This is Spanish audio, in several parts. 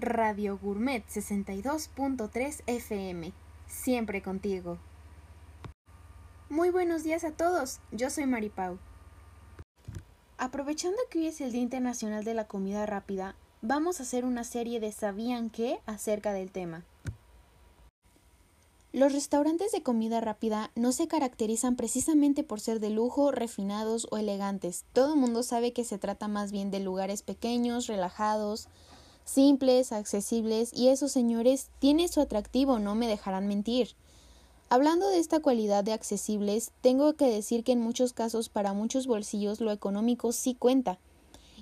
Radio Gourmet 62.3 FM, siempre contigo. Muy buenos días a todos, yo soy Maripau. Aprovechando que hoy es el Día Internacional de la Comida Rápida, vamos a hacer una serie de ¿Sabían qué? acerca del tema. Los restaurantes de comida rápida no se caracterizan precisamente por ser de lujo, refinados o elegantes. Todo el mundo sabe que se trata más bien de lugares pequeños, relajados, simples, accesibles, y eso, señores, tiene su atractivo, no me dejarán mentir. Hablando de esta cualidad de accesibles, tengo que decir que en muchos casos para muchos bolsillos lo económico sí cuenta.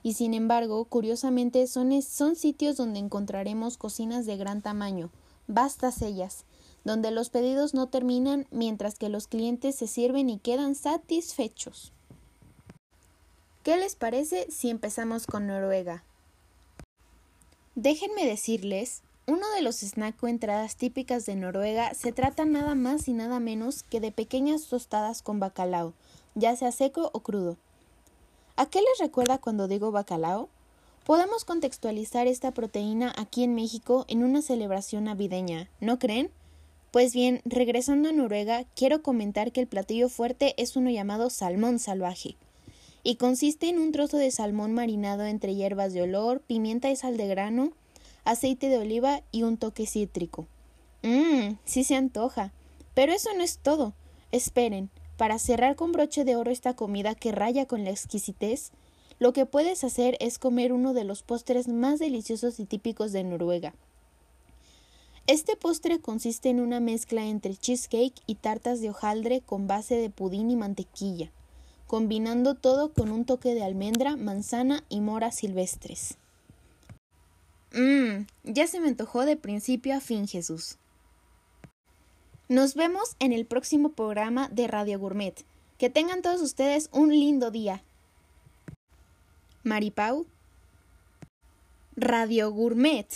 Y sin embargo, curiosamente son, son sitios donde encontraremos cocinas de gran tamaño, vastas ellas, donde los pedidos no terminan mientras que los clientes se sirven y quedan satisfechos. ¿Qué les parece si empezamos con Noruega? Déjenme decirles, uno de los snack o entradas típicas de Noruega se trata nada más y nada menos que de pequeñas tostadas con bacalao, ya sea seco o crudo. ¿A qué les recuerda cuando digo bacalao? Podemos contextualizar esta proteína aquí en México en una celebración navideña, ¿no creen? Pues bien, regresando a Noruega, quiero comentar que el platillo fuerte es uno llamado salmón salvaje, y consiste en un trozo de salmón marinado entre hierbas de olor, pimienta y sal de grano, aceite de oliva y un toque cítrico. Mmm, sí se antoja. Pero eso no es todo. Esperen, para cerrar con broche de oro esta comida que raya con la exquisitez, lo que puedes hacer es comer uno de los postres más deliciosos y típicos de Noruega, este postre consiste en una mezcla entre cheesecake y tartas de hojaldre con base de pudín y mantequilla, combinando todo con un toque de almendra, manzana y mora silvestres. Mmm, ya se me antojó de principio a fin, Jesús. Nos vemos en el próximo programa de Radio Gourmet. Que tengan todos ustedes un lindo día. Maripau. Radio Gourmet.